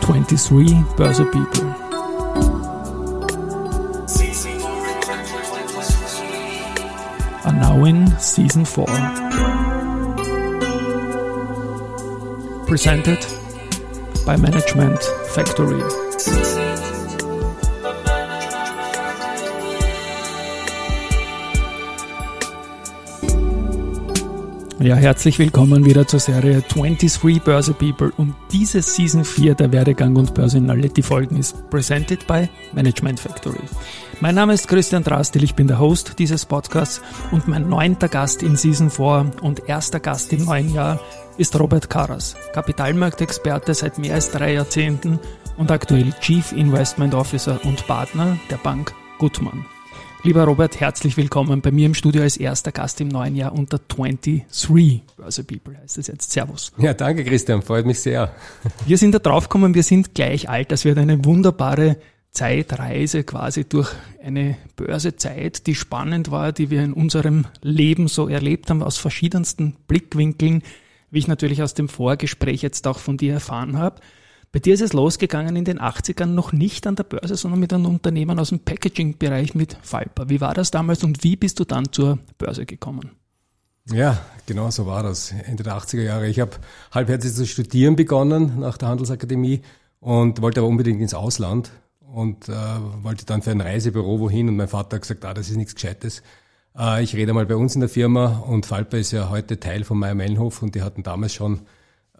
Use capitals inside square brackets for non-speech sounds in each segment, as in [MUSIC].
23 Börse People. Are now in season 4. Presented by Management Factory. Ja, herzlich willkommen wieder zur Serie 23 Börse People und diese Season 4 der Werdegang und Personality Folgen ist presented by Management Factory. Mein Name ist Christian Drastil, ich bin der Host dieses Podcasts und mein neunter Gast in Season 4 und erster Gast im neuen Jahr ist Robert Karas, Kapitalmarktexperte seit mehr als drei Jahrzehnten und aktuell Chief Investment Officer und Partner der Bank Gutmann. Lieber Robert, herzlich willkommen bei mir im Studio als erster Gast im neuen Jahr unter 23 Börse People heißt es jetzt. Servus. Ja, danke Christian, freut mich sehr. Wir sind da draufgekommen, wir sind gleich alt. Das wird eine wunderbare Zeitreise quasi durch eine Börsezeit, die spannend war, die wir in unserem Leben so erlebt haben, aus verschiedensten Blickwinkeln, wie ich natürlich aus dem Vorgespräch jetzt auch von dir erfahren habe. Bei dir ist es losgegangen in den 80ern noch nicht an der Börse, sondern mit einem Unternehmen aus dem Packaging-Bereich mit Falper. Wie war das damals und wie bist du dann zur Börse gekommen? Ja, genau so war das. Ende der 80er Jahre. Ich habe halbherzig zu studieren begonnen nach der Handelsakademie und wollte aber unbedingt ins Ausland und äh, wollte dann für ein Reisebüro wohin und mein Vater hat gesagt, ah, das ist nichts Gescheites. Äh, ich rede mal bei uns in der Firma und Falper ist ja heute Teil von Meyer Mellenhof und die hatten damals schon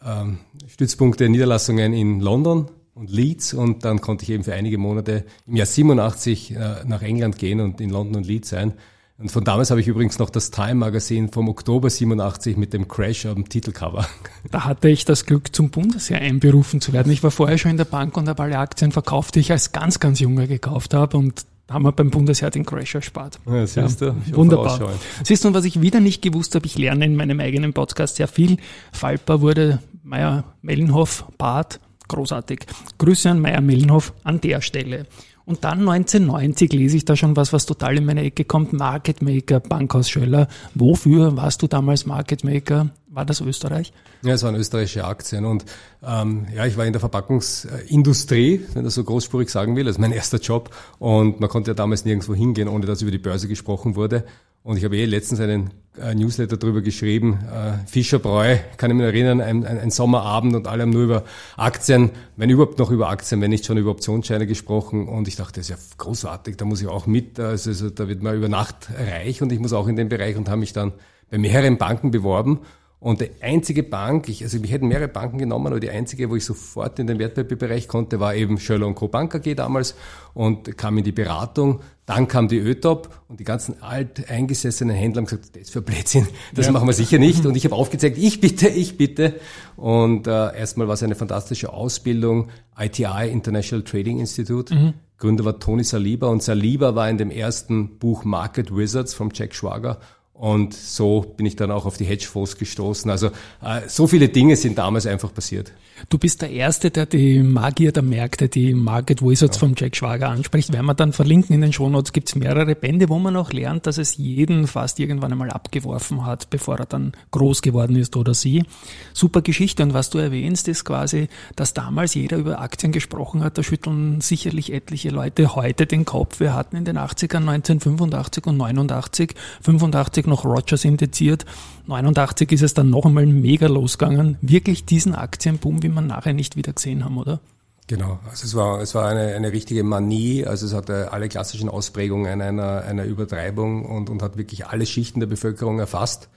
ähm, Stützpunkte, Niederlassungen in London und Leeds und dann konnte ich eben für einige Monate im Jahr 87 äh, nach England gehen und in London und Leeds sein. Und von damals habe ich übrigens noch das Time Magazin vom Oktober 87 mit dem Crash am Titelcover. [LAUGHS] Da hatte ich das Glück, zum Bundesheer einberufen zu werden. Ich war vorher schon in der Bank und habe alle Aktien verkauft, die ich als ganz, ganz Junger gekauft habe und haben wir beim Bundesheer den Crash erspart. Ja, siehst du, wunderbar. Siehst du, und was ich wieder nicht gewusst habe, ich lerne in meinem eigenen Podcast sehr viel. Falper wurde Meier Mellenhof, Bart, großartig. Grüße an Meier Mellenhof an der Stelle. Und dann 1990 lese ich da schon was, was total in meine Ecke kommt. Market Maker, Bankhaus Schöller. Wofür warst du damals Market Maker? War das Österreich? Ja, es waren österreichische Aktien. Und ähm, ja, ich war in der Verpackungsindustrie, wenn das so großspurig sagen will. Das ist mein erster Job. Und man konnte ja damals nirgendwo hingehen, ohne dass über die Börse gesprochen wurde. Und ich habe eh letztens einen äh, Newsletter darüber geschrieben, äh, Fischerbräu, kann ich mich erinnern, ein, ein, ein, Sommerabend und alle haben nur über Aktien, wenn überhaupt noch über Aktien, wenn nicht schon über Optionsscheine gesprochen. Und ich dachte, das ist ja großartig, da muss ich auch mit, also, also da wird man über Nacht reich und ich muss auch in den Bereich und habe mich dann bei mehreren Banken beworben und die einzige Bank, ich, also mich hätten mehrere Banken genommen, aber die einzige, wo ich sofort in den Wertpapierbereich konnte, war eben Schöller Co. Bank AG damals und kam in die Beratung. Dann kam die ÖTOP und die ganzen alteingesessenen Händler haben gesagt, das ist für Blödsinn, das ja. machen wir sicher nicht. [LAUGHS] Und ich habe aufgezeigt, ich bitte, ich bitte. Und äh, erstmal war es eine fantastische Ausbildung, ITI, International Trading Institute. Mhm. Gründer war Tony Saliba und Saliba war in dem ersten Buch Market Wizards vom Jack Schwager und so bin ich dann auch auf die Hedgefonds gestoßen. Also äh, so viele Dinge sind damals einfach passiert. Du bist der Erste, der die Magier der Märkte, die Market Wizards ja. vom Jack Schwager anspricht. Werden wir dann verlinken in den Shownotes, gibt es mehrere Bände, wo man auch lernt, dass es jeden fast irgendwann einmal abgeworfen hat, bevor er dann groß geworden ist oder sie. Super Geschichte. Und was du erwähnst, ist quasi, dass damals jeder über Aktien gesprochen hat. Da schütteln sicherlich etliche Leute heute den Kopf. Wir hatten in den 80ern 1985 und 89, 85 noch Rogers indiziert. 89 ist es dann noch einmal mega losgegangen. Wirklich diesen Aktienboom, wie man nachher nicht wieder gesehen haben, oder? Genau, also es war, es war eine, eine richtige Manie, also es hatte alle klassischen Ausprägungen einer, einer Übertreibung und, und hat wirklich alle Schichten der Bevölkerung erfasst.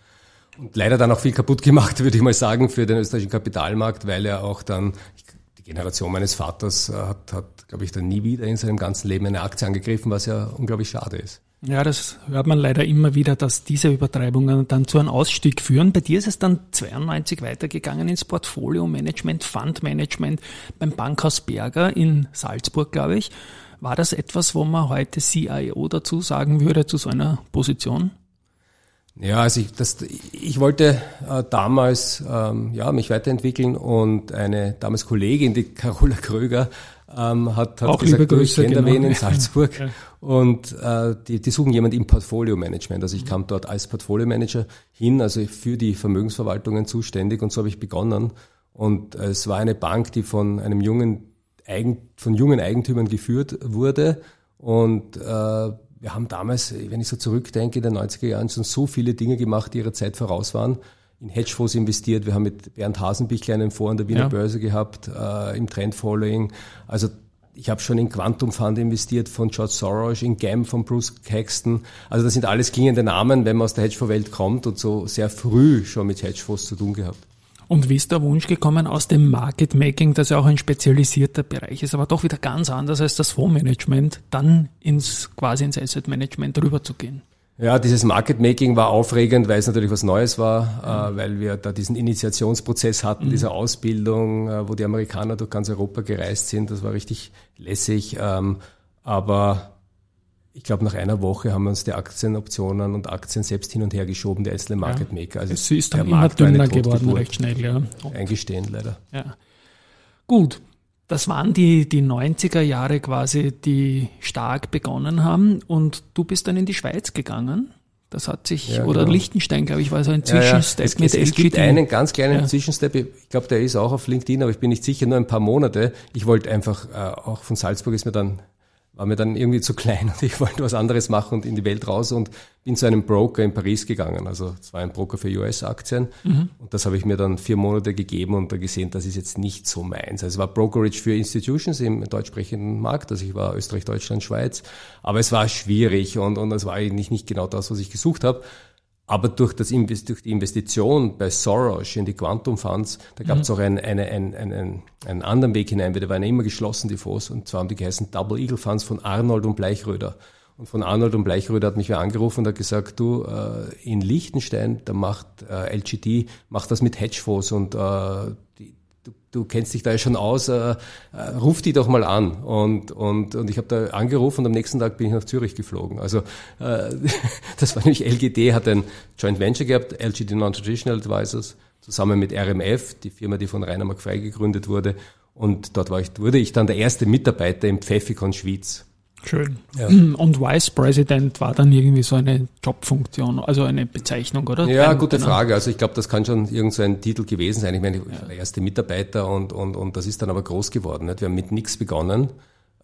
Und leider dann auch viel kaputt gemacht, [LAUGHS] würde ich mal sagen, für den österreichischen Kapitalmarkt, weil er auch dann, die Generation meines Vaters hat, hat glaube ich, dann nie wieder in seinem ganzen Leben eine Aktie angegriffen, was ja unglaublich schade ist. Ja, das hört man leider immer wieder, dass diese Übertreibungen dann zu einem Ausstieg führen. Bei dir ist es dann 92 weitergegangen ins Portfolio-Management, Fund-Management beim Bankhaus Berger in Salzburg, glaube ich. War das etwas, wo man heute CIO dazu sagen würde, zu so einer Position? Ja, also ich, das, ich wollte äh, damals ähm, ja, mich weiterentwickeln und eine damals Kollegin, die Carola Kröger, ähm, hat, hat Auch gesagt, Grüße, ich kenne genau. wen in [LAUGHS] Salzburg ja. und äh, die, die suchen jemand im Portfolio-Management. Also ich kam dort als Portfolio-Manager hin, also für die Vermögensverwaltungen zuständig und so habe ich begonnen Und es war eine Bank, die von einem jungen, Eigen, von jungen Eigentümern geführt wurde. Und äh, wir haben damals, wenn ich so zurückdenke, in den 90er Jahren schon so viele Dinge gemacht, die ihrer Zeit voraus waren. In Hedgefonds investiert. Wir haben mit Bernd Hasenbichler einen Fonds an der Wiener ja. Börse gehabt, äh, im Trendfollowing. Also ich habe schon in Quantum Fund investiert von George Soros, in GAM von Bruce Caxton. Also das sind alles klingende Namen, wenn man aus der Hedgefonds-Welt kommt und so sehr früh schon mit Hedgefonds zu tun gehabt. Und wie ist der Wunsch gekommen aus dem Market Making, das ja auch ein spezialisierter Bereich ist, aber doch wieder ganz anders als das Fondsmanagement, dann ins quasi ins Asset Management rüberzugehen? Ja, dieses Market Making war aufregend, weil es natürlich was Neues war, äh, weil wir da diesen Initiationsprozess hatten, mhm. diese Ausbildung, äh, wo die Amerikaner durch ganz Europa gereist sind. Das war richtig lässig. Ähm, aber ich glaube, nach einer Woche haben wir uns die Aktienoptionen und Aktien selbst hin und her geschoben, der einzelne Market Maker. Also es ist dann immer dünner geworden, recht schnell, ja. Eingestehen, leider. Ja. Gut, das waren die, die 90er Jahre quasi, die stark begonnen haben. Und du bist dann in die Schweiz gegangen. Das hat sich, ja, oder genau. Liechtenstein, glaube ich, war so ein Zwischenstep ja, ja. Es, mit es, es gibt einen ganz kleinen. Zwischenstep. Ich glaube, der ist auch auf LinkedIn, aber ich bin nicht sicher, nur ein paar Monate. Ich wollte einfach, äh, auch von Salzburg ist mir dann war mir dann irgendwie zu klein [LAUGHS] und ich wollte was anderes machen und in die Welt raus und bin zu einem Broker in Paris gegangen. Also es war ein Broker für US-Aktien mhm. und das habe ich mir dann vier Monate gegeben und da gesehen, das ist jetzt nicht so meins. Also es war Brokerage für Institutions im deutschsprechenden Markt, also ich war Österreich, Deutschland, Schweiz, aber es war schwierig und, und es war eigentlich nicht genau das, was ich gesucht habe. Aber durch, das, durch die Investition bei Soros in die Quantum Funds, da gab es mhm. auch einen, einen, einen, einen, einen anderen Weg hinein, weil da waren immer geschlossen, die Fonds, und zwar haben die geheißen Double Eagle Funds von Arnold und Bleichröder. Und von Arnold und Bleichröder hat mich wer angerufen und hat gesagt, du, äh, in Liechtenstein, da macht äh, LGD, macht das mit Hedgefonds und äh, die, du, du kennst dich da ja schon aus, äh, äh, ruf die doch mal an. Und, und, und ich habe da angerufen und am nächsten Tag bin ich nach Zürich geflogen. Also äh, [LAUGHS] das war nämlich LGD, hat ein Joint Venture gehabt, LGD Non-Traditional Advisors, zusammen mit RMF, die Firma, die von Rainer McFrey gegründet wurde. Und dort war ich, wurde ich dann der erste Mitarbeiter im Pfeffikon Schwyz. Schön. Ja. [CLEARS THROAT] Und Vice President war dann irgendwie so eine Jobfunktion, also eine Bezeichnung, oder? Ja, Ein, gute genau. Frage. Also ich glaube, das kann schon irgendein so Titel gewesen sein. Ich meine, ich war der erste Mitarbeiter und, und, und das ist dann aber groß geworden. Nicht? Wir haben mit nichts begonnen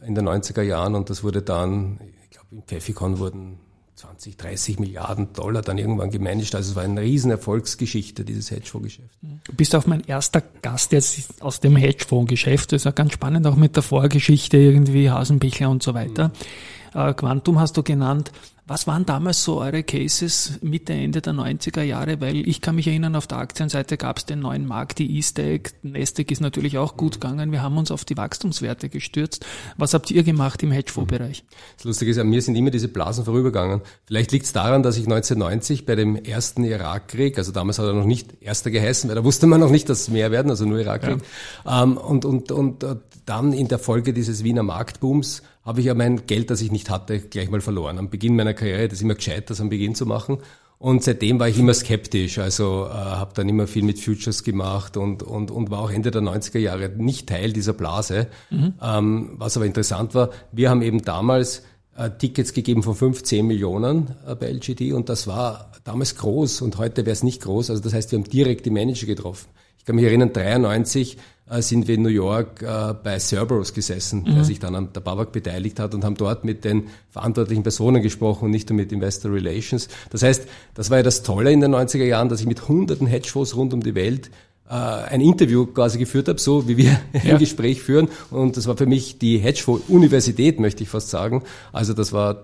in den 90er Jahren und das wurde dann, ich glaube, im Pfeffikon wurden 20, 30 Milliarden Dollar dann irgendwann gemanagt. Also es war eine riesen Erfolgsgeschichte, dieses Hedgefondsgeschäft. Du bist auch mein erster Gast jetzt aus dem Hedgefondsgeschäft. Das ist ja ganz spannend, auch mit der Vorgeschichte irgendwie, Hasenbichler und so weiter. Mhm. Äh, Quantum hast du genannt. Was waren damals so eure Cases Mitte, Ende der 90er Jahre? Weil ich kann mich erinnern, auf der Aktienseite gab es den neuen Markt, die E-Stack. Nestec ist natürlich auch gut gegangen. Wir haben uns auf die Wachstumswerte gestürzt. Was habt ihr gemacht im Hedgefondsbereich? Das Lustige ist, an mir sind immer diese Blasen vorübergegangen. Vielleicht liegt es daran, dass ich 1990 bei dem ersten Irakkrieg, also damals hat er noch nicht erster geheißen, weil da wusste man noch nicht, dass es mehr werden, also nur Irakkrieg. Ja. Ähm, und, und, und äh, dann in der Folge dieses Wiener Marktbooms habe ich ja mein Geld, das ich nicht hatte, gleich mal verloren. Am Beginn meiner Karriere, das ist immer gescheit, das am Beginn zu machen. Und seitdem war ich immer skeptisch, also äh, habe dann immer viel mit Futures gemacht und, und, und war auch Ende der 90er Jahre nicht Teil dieser Blase. Mhm. Ähm, was aber interessant war, wir haben eben damals äh, Tickets gegeben von 15 Millionen äh, bei LGD und das war damals groß und heute wäre es nicht groß. Also das heißt, wir haben direkt die Manager getroffen. Ich kann mich erinnern, 93 äh, sind wir in New York äh, bei Cerberus gesessen, mhm. der sich dann an der Babak beteiligt hat und haben dort mit den verantwortlichen Personen gesprochen und nicht nur mit Investor Relations. Das heißt, das war ja das Tolle in den 90er Jahren, dass ich mit hunderten Hedgefonds rund um die Welt äh, ein Interview quasi geführt habe, so wie wir [LAUGHS] ja. ein Gespräch führen. Und das war für mich die Hedgefonds-Universität, möchte ich fast sagen. Also das war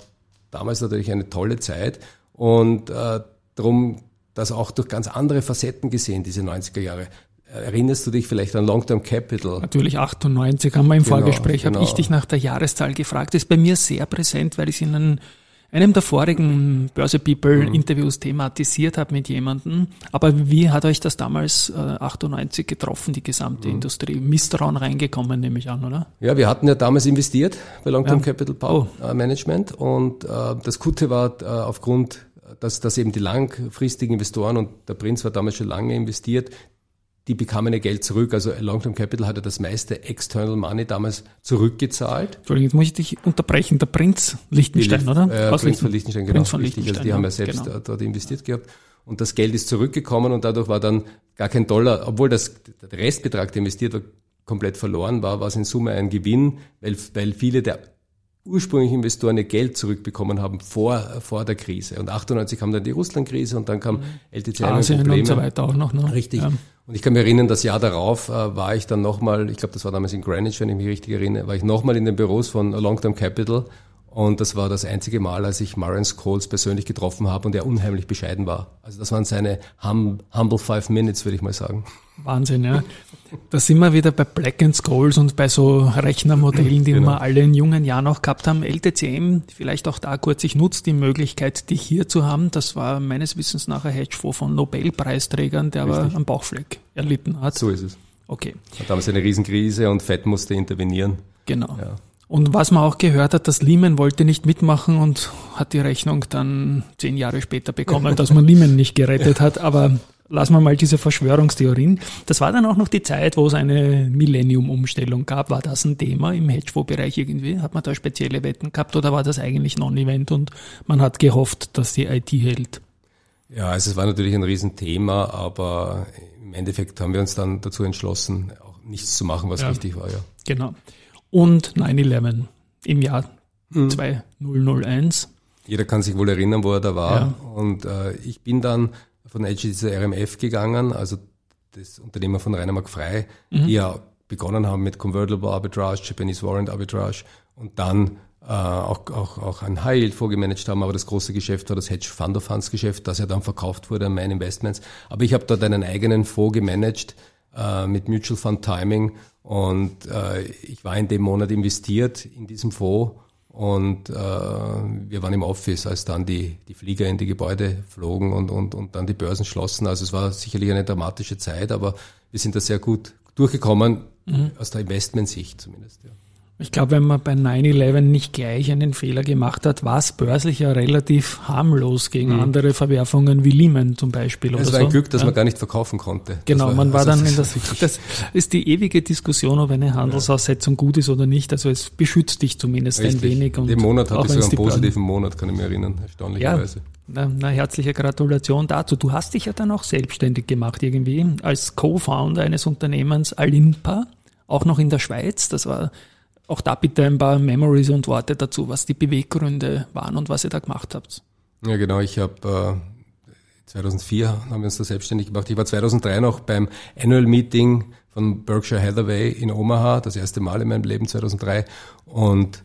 damals natürlich eine tolle Zeit und äh, darum das auch durch ganz andere Facetten gesehen, diese 90er Jahre. Erinnerst du dich vielleicht an Long-Term Capital? Natürlich 98 haben wir im genau, Vorgespräch, genau. habe ich dich nach der Jahreszahl gefragt. Das ist bei mir sehr präsent, weil ich es in einem, einem der vorigen Börse People mhm. Interviews thematisiert habe mit jemandem. Aber wie hat euch das damals äh, 98 getroffen, die gesamte mhm. Industrie? Misstrauen reingekommen, nehme ich an, oder? Ja, wir hatten ja damals investiert bei Long-Term ja. Capital oh. Management und äh, das Gute war äh, aufgrund dass, dass eben die langfristigen Investoren und der Prinz war damals schon lange investiert, die bekamen ihr Geld zurück. Also Long-Term Capital hatte das meiste External Money damals zurückgezahlt. Entschuldigung, jetzt muss ich dich unterbrechen. Der Prinz Liechtenstein, oder? Äh, Prinz Lichten von Liechtenstein, genau. Prinz von Liechtenstein, also die haben ja selbst genau. dort investiert gehabt. Und das Geld ist zurückgekommen und dadurch war dann gar kein Dollar, obwohl das, der Restbetrag, der investiert war, komplett verloren war, war es in Summe ein Gewinn, weil, weil viele der ursprünglichen Investoren ihr Geld zurückbekommen haben vor, vor der Krise. Und 98 kam dann die Russland-Krise und dann kam mhm. LTC Asien und so weiter auch noch. Ne? Richtig. Ja. Und ich kann mich erinnern, das Jahr darauf äh, war ich dann nochmal, ich glaube, das war damals in Greenwich, wenn ich mich richtig erinnere, war ich nochmal in den Büros von Long Term Capital und das war das einzige Mal, als ich Marion Scholes persönlich getroffen habe und er unheimlich bescheiden war. Also das waren seine hum, humble five minutes, würde ich mal sagen. Wahnsinn, ja. Da sind wir wieder bei Black and Scholes und bei so Rechnermodellen, die genau. wir alle in jungen Jahren auch gehabt haben. LTCM, vielleicht auch da kurz, ich nutze die Möglichkeit, dich hier zu haben. Das war meines Wissens nach ein Hedgefonds von Nobelpreisträgern, der Richtig. aber einen Bauchfleck erlitten hat. So ist es. Okay. Hat damals eine Riesenkrise und Fett musste intervenieren. Genau. Ja. Und was man auch gehört hat, dass Lehman wollte nicht mitmachen und hat die Rechnung dann zehn Jahre später bekommen, dass man Lehman nicht gerettet hat. Aber lassen wir mal diese Verschwörungstheorien. Das war dann auch noch die Zeit, wo es eine Millennium-Umstellung gab. War das ein Thema im Hedgefonds-Bereich irgendwie? Hat man da spezielle Wetten gehabt oder war das eigentlich Non-Event und man hat gehofft, dass die IT hält? Ja, also es war natürlich ein Riesenthema, aber im Endeffekt haben wir uns dann dazu entschlossen, auch nichts zu machen, was ja, richtig war, ja. Genau und 9-11 im Jahr mhm. 2001. Jeder kann sich wohl erinnern, wo er da war. Ja. Und äh, ich bin dann von Edge zur RMF gegangen, also das Unternehmen von Rainer Mark Frey, mhm. die ja begonnen haben mit Convertible Arbitrage, Japanese Warrant Arbitrage und dann äh, auch, auch, auch ein High Yield vorgemanagt haben, aber das große Geschäft war das Hedge Fund of Funds Geschäft, das ja dann verkauft wurde an Main Investments. Aber ich habe dort einen eigenen Fonds gemanagt äh, mit Mutual Fund Timing und äh, ich war in dem Monat investiert in diesem Fonds und äh, wir waren im Office, als dann die, die Flieger in die Gebäude flogen und, und, und dann die Börsen schlossen. Also es war sicherlich eine dramatische Zeit, aber wir sind da sehr gut durchgekommen, mhm. aus der Investmentsicht zumindest. Ja. Ich glaube, wenn man bei 9-11 nicht gleich einen Fehler gemacht hat, war es börslich ja relativ harmlos gegen mhm. andere Verwerfungen wie Lehman zum Beispiel. Es war ein so. Glück, dass ja. man gar nicht verkaufen konnte. Genau, war, man war also dann in das, das ist die ewige Diskussion, ob eine Handelsaussetzung gut ist oder nicht. Also es beschützt dich zumindest Richtig. ein wenig. Und Dem Monat hatte ich sogar einen positiven Monat, kann ich mich erinnern, erstaunlicherweise. Ja. Na, na, herzliche Gratulation dazu. Du hast dich ja dann auch selbstständig gemacht irgendwie als Co-Founder eines Unternehmens Alimpa, auch noch in der Schweiz. Das war auch da bitte ein paar Memories und Worte dazu, was die Beweggründe waren und was ihr da gemacht habt. Ja, genau. Ich habe äh, 2004 haben wir uns da selbstständig gemacht. Ich war 2003 noch beim Annual Meeting von Berkshire Hathaway in Omaha, das erste Mal in meinem Leben 2003. Und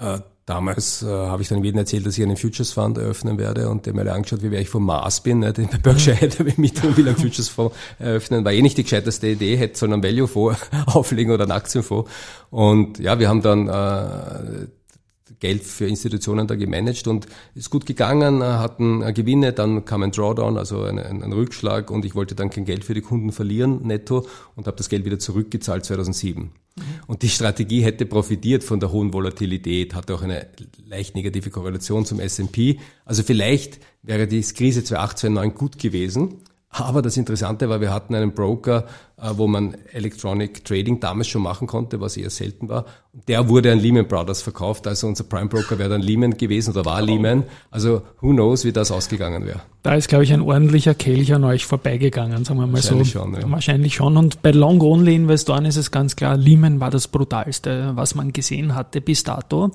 äh, Damals äh, habe ich dann jedem erzählt, dass ich einen Futures Fund eröffnen werde und der mir alle angeschaut, wie wer ich vom Mars bin, ne, den bei Berkshire Hathaway mit und will einen Futures Fonds eröffnen. War eh nicht die gescheiteste Idee, hätte so einen Value Fonds [LAUGHS] auflegen oder einen Aktienfonds. Und ja, wir haben dann äh, Geld für Institutionen da gemanagt und ist gut gegangen, hatten Gewinne, dann kam ein Drawdown, also ein, ein, ein Rückschlag und ich wollte dann kein Geld für die Kunden verlieren netto und habe das Geld wieder zurückgezahlt 2007. Mhm. Und die Strategie hätte profitiert von der hohen Volatilität, hatte auch eine leicht negative Korrelation zum S&P. Also vielleicht wäre die Krise 2008, 2009 gut gewesen, aber das Interessante war, wir hatten einen Broker, äh, wo man Electronic Trading damals schon machen konnte, was eher selten war. Der wurde an Lehman Brothers verkauft, also unser Prime Broker wäre dann Lehman gewesen oder war Lehman. Also who knows, wie das ausgegangen wäre. Da ist, glaube ich, ein ordentlicher Kelch an euch vorbeigegangen, sagen wir mal Wahrscheinlich so. Schon, ja. Wahrscheinlich schon. Und bei Long-Only-Investoren ist es ganz klar, Lehman war das brutalste, was man gesehen hatte bis dato.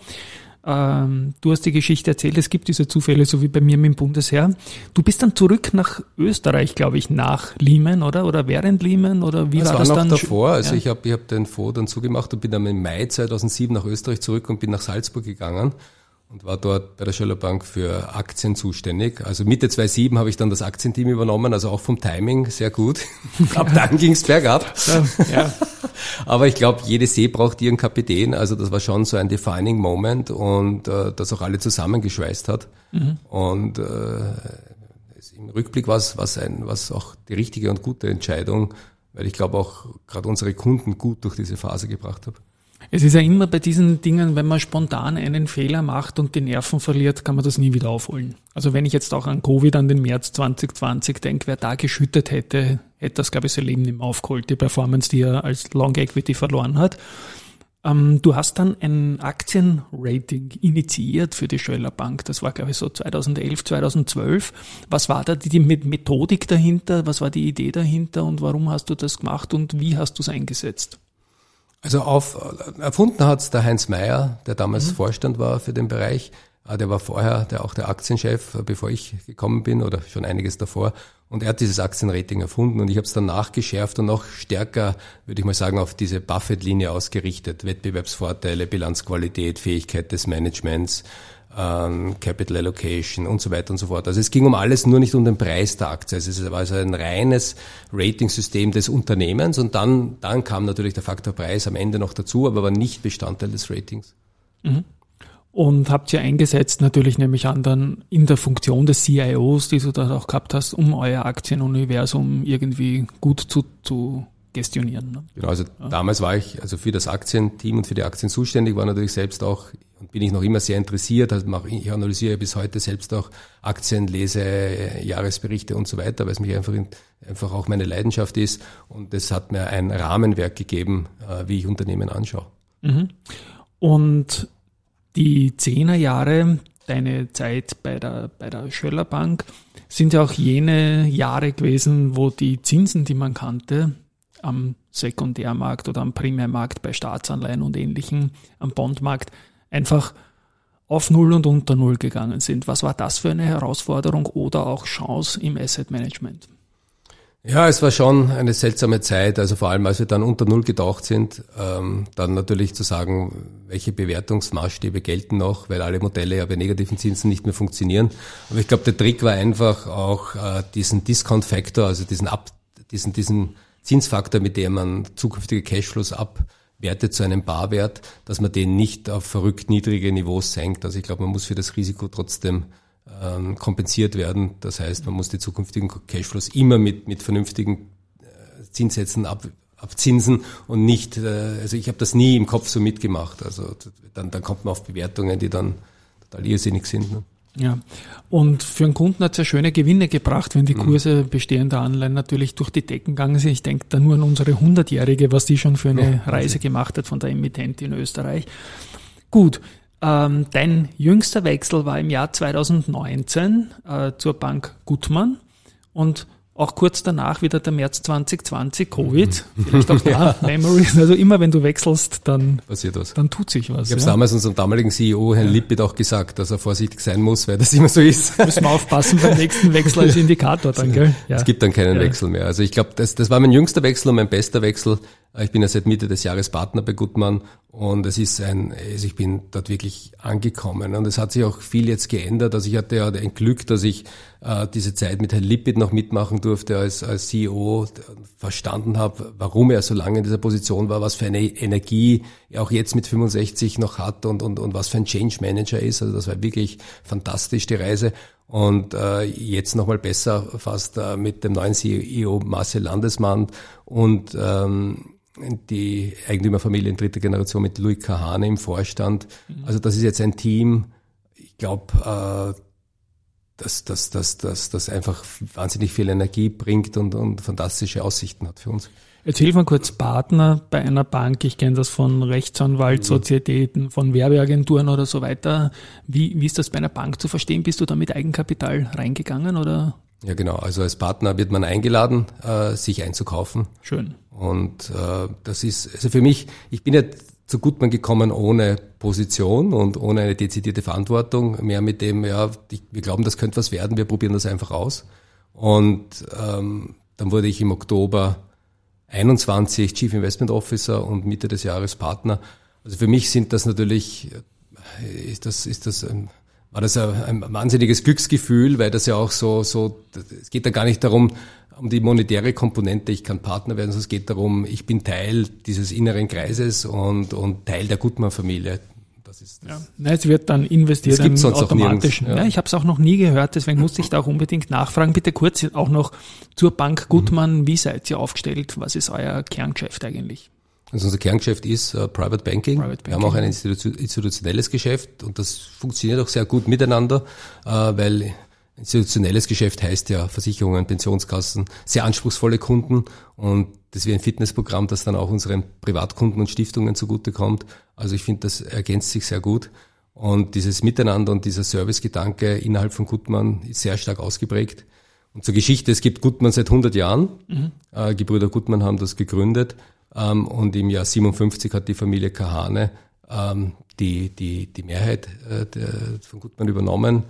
Ähm, du hast die Geschichte erzählt, es gibt diese Zufälle, so wie bei mir mit dem Bundesheer. Du bist dann zurück nach Österreich, glaube ich, nach Lehman, oder? Oder während Lehman? Oder wie das war, war das noch dann? davor. Also ja. ich habe ich hab den Fonds dann zugemacht und bin dann im Mai 2007 nach Österreich zurück und bin nach Salzburg gegangen und war dort bei der Schöller Bank für Aktien zuständig. Also Mitte 2007 habe ich dann das Aktienteam übernommen, also auch vom Timing sehr gut. [LAUGHS] Ab dann ging's bergab. Ja. [LAUGHS] Aber ich glaube, jede See braucht ihren Kapitän. Also das war schon so ein defining Moment und äh, das auch alle zusammengeschweißt hat. Mhm. Und äh, im Rückblick war es was ein, was auch die richtige und gute Entscheidung, weil ich glaube auch gerade unsere Kunden gut durch diese Phase gebracht habe. Es ist ja immer bei diesen Dingen, wenn man spontan einen Fehler macht und die Nerven verliert, kann man das nie wieder aufholen. Also wenn ich jetzt auch an Covid, an den März 2020 denke, wer da geschüttet hätte, hätte das, glaube ich, sein Leben nicht mehr aufgeholt, die Performance, die er als Long Equity verloren hat. Ähm, du hast dann ein Aktienrating initiiert für die Schöller Bank. Das war, glaube ich, so 2011, 2012. Was war da die Methodik dahinter? Was war die Idee dahinter? Und warum hast du das gemacht? Und wie hast du es eingesetzt? Also auf, erfunden hat es der Heinz Meyer, der damals mhm. Vorstand war für den Bereich. Ah, der war vorher der, auch der Aktienchef, bevor ich gekommen bin oder schon einiges davor. Und er hat dieses Aktienrating erfunden und ich habe es dann nachgeschärft und noch stärker, würde ich mal sagen, auf diese Buffett-Linie ausgerichtet. Wettbewerbsvorteile, Bilanzqualität, Fähigkeit des Managements, ähm, Capital Allocation und so weiter und so fort. Also es ging um alles, nur nicht um den Preis der Aktie. Also es war also ein reines Ratingsystem des Unternehmens und dann, dann kam natürlich der Faktor Preis am Ende noch dazu, aber war nicht Bestandteil des Ratings. Mhm und habt ihr eingesetzt, natürlich nehme ich an, dann in der Funktion des CIOs, die du da auch gehabt hast, um euer Aktienuniversum irgendwie gut zu, zu gestionieren. Ne? Genau, also ja. damals war ich also für das Aktienteam und für die Aktien zuständig, war natürlich selbst auch und bin ich noch immer sehr interessiert. Also ich analysiere bis heute selbst auch Aktien, lese Jahresberichte und so weiter, weil es mich einfach, einfach auch meine Leidenschaft ist und es hat mir ein Rahmenwerk gegeben, äh, wie ich Unternehmen anschaue. Mhm. Und die Zehnerjahre, deine Zeit bei der, bei der Schöller Bank, sind ja auch jene Jahre gewesen, wo die Zinsen, die man kannte, am Sekundärmarkt oder am Primärmarkt bei Staatsanleihen und ähnlichen, am Bondmarkt, einfach auf Null und unter Null gegangen sind. Was war das für eine Herausforderung oder auch Chance im Asset Management? Ja, es war schon eine seltsame Zeit, also vor allem als wir dann unter Null getaucht sind, ähm, dann natürlich zu sagen, welche Bewertungsmaßstäbe gelten noch, weil alle Modelle ja bei negativen Zinsen nicht mehr funktionieren. Aber ich glaube, der Trick war einfach auch äh, diesen Discount-Factor, also diesen, Ab, diesen, diesen Zinsfaktor, mit dem man zukünftige Cashflows abwertet zu einem Barwert, dass man den nicht auf verrückt niedrige Niveaus senkt. Also ich glaube, man muss für das Risiko trotzdem ähm, kompensiert werden. Das heißt, man muss die zukünftigen Cashflows immer mit, mit vernünftigen äh, Zinssätzen ab, abzinsen und nicht, äh, also ich habe das nie im Kopf so mitgemacht. Also dann, dann kommt man auf Bewertungen, die dann total irrsinnig sind. Ne? Ja, und für einen Kunden hat es ja schöne Gewinne gebracht, wenn die mhm. Kurse bestehender Anleihen natürlich durch die Decken gegangen sind. Ich denke da nur an unsere 100-Jährige, was die schon für eine ja, Reise gemacht hat von der Emittent in Österreich. Gut, ähm, dein jüngster Wechsel war im Jahr 2019 äh, zur Bank Gutmann und auch kurz danach wieder der März 2020, Covid, [LAUGHS] vielleicht auch da, [LAUGHS] ja. Memories. Also immer wenn du wechselst, dann passiert was. Dann tut sich was. Ich habe ja. damals unserem damaligen CEO, Herrn ja. Lippit, auch gesagt, dass er vorsichtig sein muss, weil das immer so ist. [LAUGHS] Müssen wir aufpassen beim nächsten Wechsel als Indikator dann, gell? Ja. Es gibt dann keinen Wechsel mehr. Also ich glaube, das, das war mein jüngster Wechsel und mein bester Wechsel. Ich bin ja seit Mitte des Jahres Partner bei Gutmann und es ist ein, also ich bin dort wirklich angekommen und es hat sich auch viel jetzt geändert. Also ich hatte ja ein Glück, dass ich äh, diese Zeit mit Herrn Lippit noch mitmachen durfte als, als CEO, verstanden habe, warum er so lange in dieser Position war, was für eine Energie er auch jetzt mit 65 noch hat und, und, und was für ein Change Manager ist. Also das war wirklich fantastisch, die Reise. Und äh, jetzt nochmal besser fast äh, mit dem neuen CEO Marcel Landesmann und ähm, die Eigentümerfamilie in dritter Generation mit Louis Kahane im Vorstand. Mhm. Also das ist jetzt ein Team, ich glaube, äh, das, das, das, das, das einfach wahnsinnig viel Energie bringt und, und fantastische Aussichten hat für uns. Jetzt hilf mal kurz Partner bei einer Bank. Ich kenne das von Rechtsanwaltssozietäten, von Werbeagenturen oder so weiter. Wie, wie ist das bei einer Bank zu verstehen? Bist du da mit Eigenkapital reingegangen oder? Ja, genau. Also als Partner wird man eingeladen, äh, sich einzukaufen. Schön. Und äh, das ist, also für mich, ich bin ja zu Gutmann gekommen ohne Position und ohne eine dezidierte Verantwortung, mehr mit dem, ja, wir glauben, das könnte was werden, wir probieren das einfach aus. Und ähm, dann wurde ich im Oktober 21 Chief Investment Officer und Mitte des Jahres Partner. Also für mich sind das natürlich, äh, ist das, ist das ein war das ein, ein wahnsinniges Glücksgefühl, weil das ja auch so, so, es geht da gar nicht darum, um die monetäre Komponente, ich kann Partner werden, sondern es geht darum, ich bin Teil dieses inneren Kreises und, und Teil der Gutmann-Familie. Das ist das. Ja. Es wird dann investiert das sonst automatisch. ja. ja. ich habe es auch noch nie gehört, deswegen musste ich da auch unbedingt nachfragen. Bitte kurz auch noch zur Bank Gutmann. Mhm. Wie seid ihr aufgestellt? Was ist euer Kerngeschäft eigentlich? Also unser Kerngeschäft ist uh, Private, Banking. Private Banking. Wir haben auch ein institutionelles Geschäft und das funktioniert auch sehr gut miteinander, uh, weil institutionelles Geschäft heißt ja Versicherungen, Pensionskassen, sehr anspruchsvolle Kunden und das wäre ein Fitnessprogramm, das dann auch unseren Privatkunden und Stiftungen zugutekommt. Also ich finde, das ergänzt sich sehr gut. Und dieses Miteinander und dieser Servicegedanke innerhalb von Gutmann ist sehr stark ausgeprägt. Und zur Geschichte, es gibt Gutmann seit 100 Jahren. Mhm. Äh, Gebrüder Gutmann haben das gegründet. Ähm, und im Jahr 57 hat die Familie Kahane ähm, die, die, die Mehrheit äh, der, von Gutmann übernommen.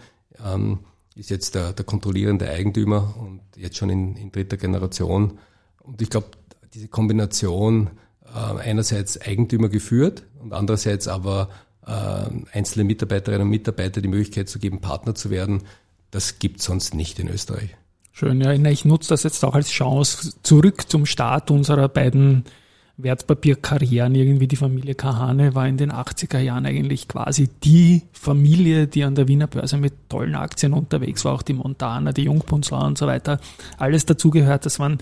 Ähm, ist jetzt der, der kontrollierende Eigentümer und jetzt schon in, in dritter Generation. Und ich glaube, diese Kombination äh, einerseits Eigentümer geführt und andererseits aber äh, einzelne Mitarbeiterinnen und Mitarbeiter die Möglichkeit zu geben, Partner zu werden, das gibt sonst nicht in Österreich. Schön, ja. Ich nutze das jetzt auch als Chance zurück zum Start unserer beiden Wertpapierkarrieren. Irgendwie die Familie Kahane war in den 80er Jahren eigentlich quasi die Familie, die an der Wiener Börse mit tollen Aktien unterwegs war. Auch die Montana, die Jungpunzler und so weiter. Alles dazugehört. Das waren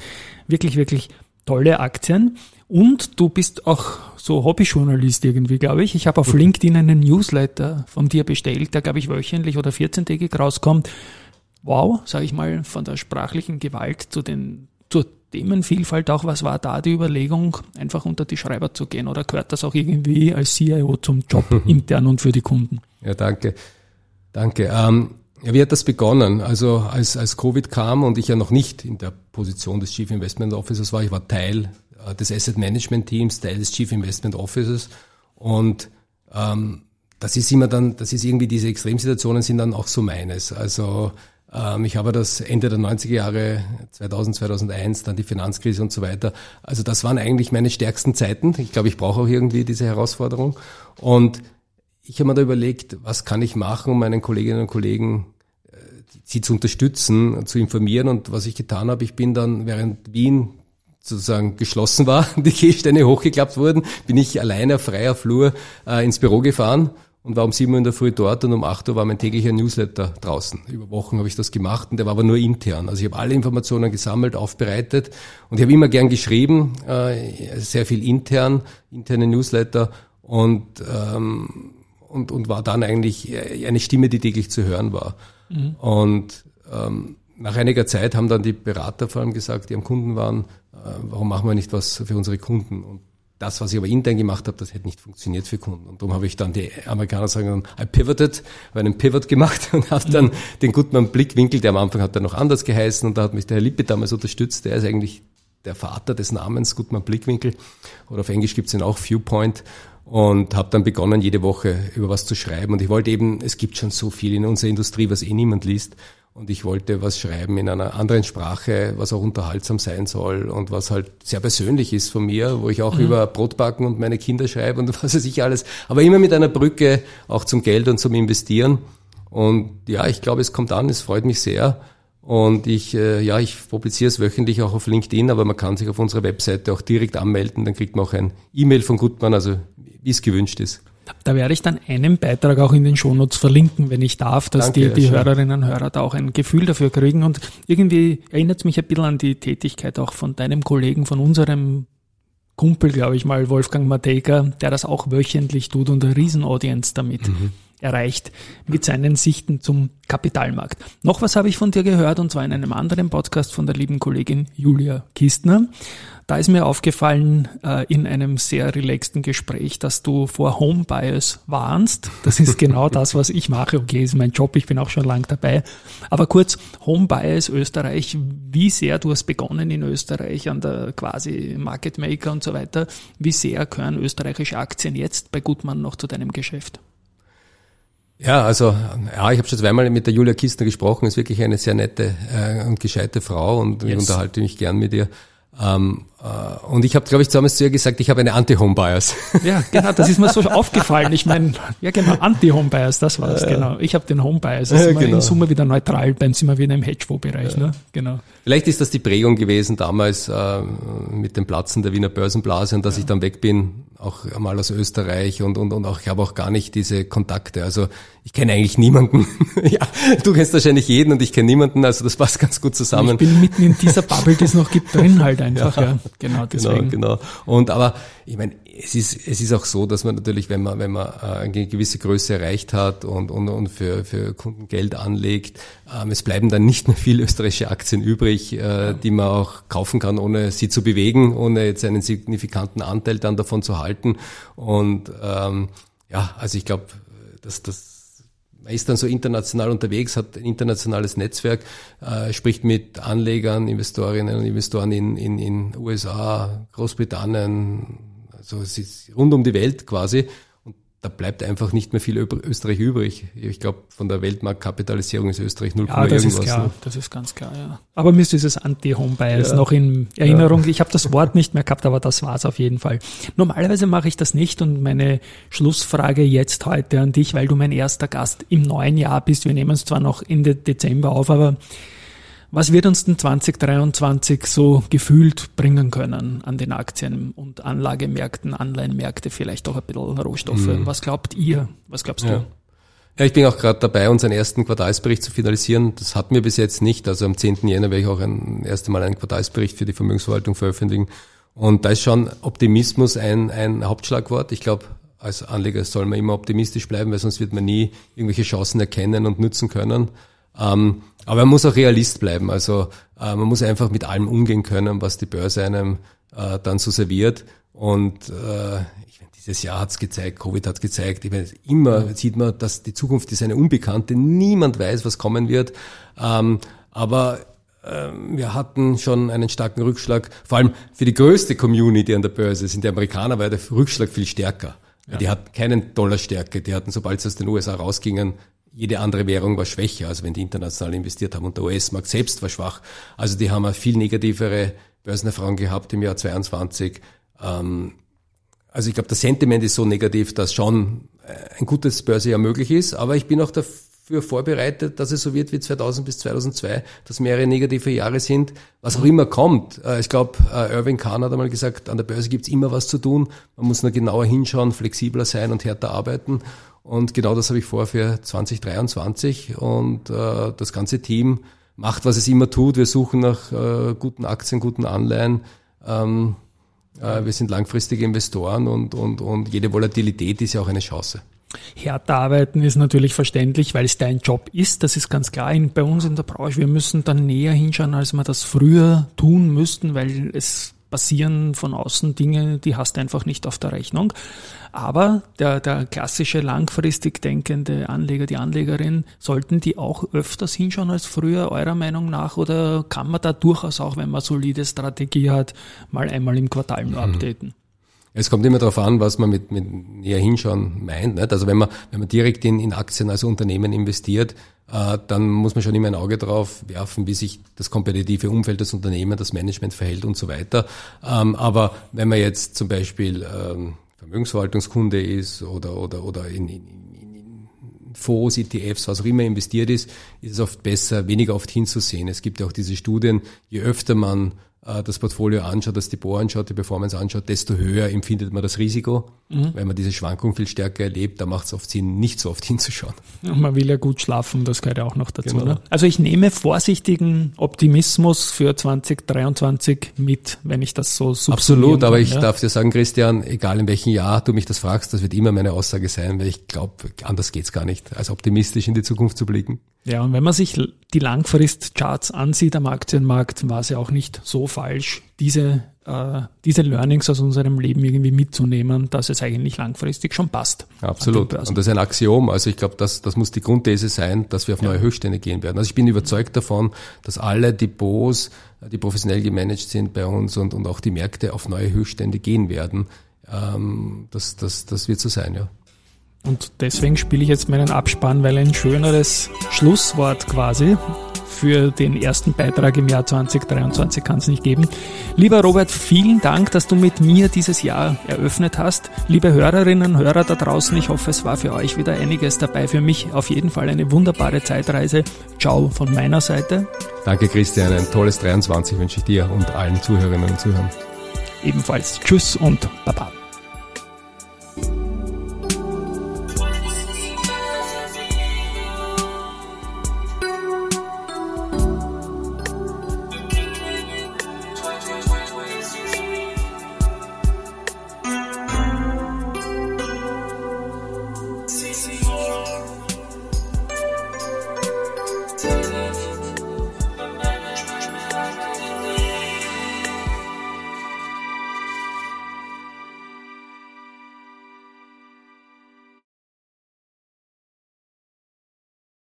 wirklich, wirklich tolle Aktien. Und du bist auch so Hobbyjournalist irgendwie, glaube ich. Ich habe auf mhm. LinkedIn einen Newsletter von dir bestellt, der, glaube ich, wöchentlich oder 14-tägig rauskommt. Wow, sage ich mal, von der sprachlichen Gewalt zu den, zur Themenvielfalt auch. Was war da die Überlegung, einfach unter die Schreiber zu gehen? Oder gehört das auch irgendwie als CIO zum Job [LAUGHS] intern und für die Kunden? Ja, danke. Danke. Ähm, ja, wie hat das begonnen? Also als, als Covid kam und ich ja noch nicht in der Position des Chief Investment Officers war, ich war Teil äh, des Asset Management Teams, Teil des Chief Investment Officers und ähm, das ist immer dann, das ist irgendwie diese Extremsituationen sind dann auch so meines. Also ich habe das Ende der 90er Jahre, 2000, 2001, dann die Finanzkrise und so weiter. Also das waren eigentlich meine stärksten Zeiten. Ich glaube, ich brauche auch irgendwie diese Herausforderung. Und ich habe mir da überlegt, was kann ich machen, um meinen Kolleginnen und Kollegen sie zu unterstützen, zu informieren. Und was ich getan habe, ich bin dann, während Wien sozusagen geschlossen war, [LAUGHS] die Gehsteine hochgeklappt wurden, bin ich alleine auf freier Flur äh, ins Büro gefahren und war um sieben Uhr in der Früh dort und um acht Uhr war mein täglicher Newsletter draußen. Über Wochen habe ich das gemacht und der war aber nur intern. Also ich habe alle Informationen gesammelt, aufbereitet und ich habe immer gern geschrieben, äh, sehr viel intern, interne Newsletter und, ähm, und, und war dann eigentlich eine Stimme, die täglich zu hören war. Mhm. Und ähm, nach einiger Zeit haben dann die Berater vor allem gesagt, die am Kunden waren, äh, warum machen wir nicht was für unsere Kunden? Und das, was ich aber intern gemacht habe, das hätte nicht funktioniert für Kunden. Und darum habe ich dann, die Amerikaner sagen dann, I pivoted, habe einen Pivot gemacht [LAUGHS] und habe dann den Gutmann Blickwinkel, der am Anfang hat er noch anders geheißen und da hat mich der Herr Lippe damals unterstützt, der ist eigentlich der Vater des Namens Gutmann Blickwinkel oder auf Englisch gibt es ihn auch Viewpoint und habe dann begonnen, jede Woche über was zu schreiben. Und ich wollte eben, es gibt schon so viel in unserer Industrie, was eh niemand liest. Und ich wollte was schreiben in einer anderen Sprache, was auch unterhaltsam sein soll und was halt sehr persönlich ist von mir, wo ich auch mhm. über Brotbacken und meine Kinder schreibe und [LAUGHS] was weiß ich alles. Aber immer mit einer Brücke auch zum Geld und zum Investieren. Und ja, ich glaube, es kommt an, es freut mich sehr. Und ich, äh, ja, ich publiziere es wöchentlich auch auf LinkedIn, aber man kann sich auf unserer Webseite auch direkt anmelden. Dann kriegt man auch ein E-Mail von Gutmann, also wie es gewünscht ist. Da werde ich dann einen Beitrag auch in den Shownotes verlinken, wenn ich darf, dass Danke, die, die Hörerinnen und Hörer da auch ein Gefühl dafür kriegen. Und irgendwie erinnert es mich ein bisschen an die Tätigkeit auch von deinem Kollegen, von unserem Kumpel, glaube ich mal, Wolfgang Matejka, der das auch wöchentlich tut und eine Riesenaudienz damit. Mhm erreicht mit seinen Sichten zum Kapitalmarkt. Noch was habe ich von dir gehört und zwar in einem anderen Podcast von der lieben Kollegin Julia Kistner. Da ist mir aufgefallen äh, in einem sehr relaxten Gespräch, dass du vor Home Bias warnst. Das ist genau das, was ich mache. Okay, ist mein Job, ich bin auch schon lang dabei. Aber kurz, Home Bias Österreich, wie sehr du hast begonnen in Österreich an der quasi Market Maker und so weiter. Wie sehr gehören österreichische Aktien jetzt bei Gutmann noch zu deinem Geschäft? Ja, also ja, ich habe schon zweimal mit der Julia Kistner gesprochen, ist wirklich eine sehr nette äh, und gescheite Frau und yes. ich unterhalte mich gern mit ihr. Ähm, äh, und ich habe, glaube ich, damals zu ihr gesagt, ich habe eine Anti-Home-Bias. [LAUGHS] Ja, genau, das ist mir so aufgefallen. Ich meine, ja genau, Anti-Home-Bias, das war's, äh, genau. Ich habe den Home-Bias. Also ja, genau. in Summe wieder neutral, dann sind wir wieder im Hedgefonds-Bereich. Ja. Ne? Genau. Vielleicht ist das die Prägung gewesen damals äh, mit dem Platzen der Wiener Börsenblase und dass ja. ich dann weg bin, auch einmal aus Österreich und, und, und auch, ich habe auch gar nicht diese Kontakte. Also ich kenne eigentlich niemanden. [LAUGHS] ja, du kennst wahrscheinlich jeden und ich kenne niemanden, also das passt ganz gut zusammen. Ich bin mitten in dieser Bubble, die es noch gibt, drin halt einfach. [LAUGHS] Ja. ja. Genau, genau, deswegen. Genau, genau. Und aber ich meine, es ist, es ist auch so, dass man natürlich, wenn man, wenn man äh, eine gewisse Größe erreicht hat und, und, und für, für Kunden Geld anlegt, ähm, es bleiben dann nicht mehr viele österreichische Aktien übrig, äh, die man auch kaufen kann, ohne sie zu bewegen, ohne jetzt einen signifikanten Anteil dann davon zu halten. Und ähm, ja, also ich glaube, dass das man ist dann so international unterwegs, hat ein internationales Netzwerk, äh, spricht mit Anlegern, Investorinnen und Investoren in, in, in USA, Großbritannien, also es ist rund um die Welt quasi da bleibt einfach nicht mehr viel Österreich übrig. Ich glaube, von der Weltmarktkapitalisierung ist Österreich 0, ja, das irgendwas. Ist klar, ne? Das ist ganz klar, ja. Aber mir ist dieses Anti-Home-Bias Ja. noch in Erinnerung. Ich habe das Wort nicht mehr gehabt, aber das war's auf jeden Fall. Normalerweise mache ich das nicht und meine Schlussfrage jetzt heute an dich, weil du mein erster Gast im neuen Jahr bist. Wir nehmen es zwar noch Ende Dezember auf, aber was wird uns denn 2023 so gefühlt bringen können an den Aktien- und Anlagemärkten, Anleihenmärkte, vielleicht auch ein bisschen Rohstoffe? Was glaubt ihr? Was glaubst du? Ja. Ja, ich bin auch gerade dabei, unseren ersten Quartalsbericht zu finalisieren. Das hatten wir bis jetzt nicht. Also am 10. Jänner werde ich auch ein erste Mal einen Quartalsbericht für die Vermögensverwaltung veröffentlichen. Und da ist schon Optimismus ein, ein Hauptschlagwort. Ich glaube, als Anleger soll man immer optimistisch bleiben, weil sonst wird man nie irgendwelche Chancen erkennen und nutzen können. Ähm, aber man muss auch Realist bleiben. Also äh, man muss einfach mit allem umgehen können, was die Börse einem äh, dann so serviert. Und äh, ich meine, dieses Jahr hat's gezeigt, Covid hat gezeigt. Ich meine, immer sieht man, dass die Zukunft ist eine Unbekannte. Niemand weiß, was kommen wird. Ähm, aber ähm, wir hatten schon einen starken Rückschlag. Vor allem für die größte Community an der Börse sind die Amerikaner, war der Rückschlag viel stärker. Die hatten keinen Dollarstärke. Die hatten, sobald sie aus den USA rausgingen, jede andere Währung war schwächer, als wenn die international investiert haben. Und der US-Markt selbst war schwach. Also die haben eine viel negativere Börsenerfahrung gehabt im Jahr 22. Ähm, also ich glaube, das Sentiment ist so negativ, dass schon äh, ein gutes Börsejahr möglich ist. Aber ich bin auch dafür vorbereitet, dass es so wird wie 2000 bis 2002, dass mehrere negative Jahre sind, was auch immer kommt. Äh, Ich glaube, äh, Irving Kahn hat einmal gesagt, an der Börse gibt's immer was zu tun. Man muss nur genauer hinschauen, flexibler sein und härter arbeiten. Und genau das habe ich vor für 2023. Und äh, das ganze Team macht, was es immer tut. Wir suchen nach äh, guten Aktien, guten Anleihen. Ähm, äh, wir sind langfristige Investoren und, und, und jede Volatilität ist ja auch eine Chance. Härter arbeiten ist natürlich verständlich, weil es dein Job ist. Das ist ganz klar bei uns in der Branche. Wir müssen dann näher hinschauen, als wir das früher tun müssten, weil es passieren von außen Dinge, die hast du einfach nicht auf der Rechnung. Aber der, der klassische langfristig denkende Anleger, die Anlegerin, sollten die auch öfters hinschauen als früher, eurer Meinung nach? Oder kann man da durchaus auch, wenn man solide Strategie hat, mal einmal im Quartal nur updaten? Es kommt immer darauf an, was man mit, mit näher hinschauen meint. Nicht? Also wenn man, wenn man direkt in, in Aktien als Unternehmen investiert, dann muss man schon immer ein Auge drauf werfen, wie sich das kompetitive Umfeld des Unternehmens, das Management verhält und so weiter. Ähm, aber wenn man jetzt zum Beispiel ähm, Vermögensverwaltungskunde ist oder, oder, oder in, in, in Fonds, ETFs, was auch immer investiert ist, ist es oft besser, weniger oft hinzusehen. Es gibt ja auch diese Studien, je öfter man äh, das Portfolio anschaut, das Depot anschaut, die Performance anschaut, desto höher empfindet man das Risiko. Wenn man diese Schwankung viel stärker erlebt, da macht es oft Sinn, nicht so oft [LAUGHS] hinzuschauen. Und man will ja gut schlafen, das gehört ja auch noch dazu. Genau. Ne? Also ich nehme vorsichtigen Optimismus für 2023 mit, wenn ich das so subsumieren Absolut, aber kann, ich ja. darf dir sagen, Christian, egal in welchem Jahr du mich das fragst, das wird immer meine Aussage sein, weil ich glaube, anders geht's gar nicht, als optimistisch in die Zukunft zu blicken. Ja, und wenn man sich die Langfrist-Charts ansieht am Aktienmarkt, war es ja auch nicht so falsch, diese, äh, diese Learnings aus unserem Leben irgendwie mitzunehmen, dass es eigentlich langfristig schon passt. Absolut. Und das ist ein Axiom. Also ich glaube, das, das muss die Grundthese sein, dass wir auf neue Höchststände gehen werden. Also ich bin überzeugt davon, dass alle Depots, die professionell gemanagt sind bei uns und, und auch die Märkte auf neue Höchststände gehen werden. Ähm, das, das, das wird so sein, ja. Und deswegen spiele ich jetzt meinen Abspann, weil ein schöneres Schlusswort quasi für den ersten Beitrag im Jahr 2023 kann es nicht geben. Lieber Robert, vielen Dank, dass du mit mir dieses Jahr eröffnet hast. Liebe Hörerinnen und Hörer da draußen, ich hoffe, es war für euch wieder einiges dabei. Für mich auf jeden Fall eine wunderbare Zeitreise. Ciao von meiner Seite. Danke, Christian. Ein tolles 23 wünsche ich dir und allen Zuhörerinnen und Zuhörern. Ebenfalls Tschüss und Baba.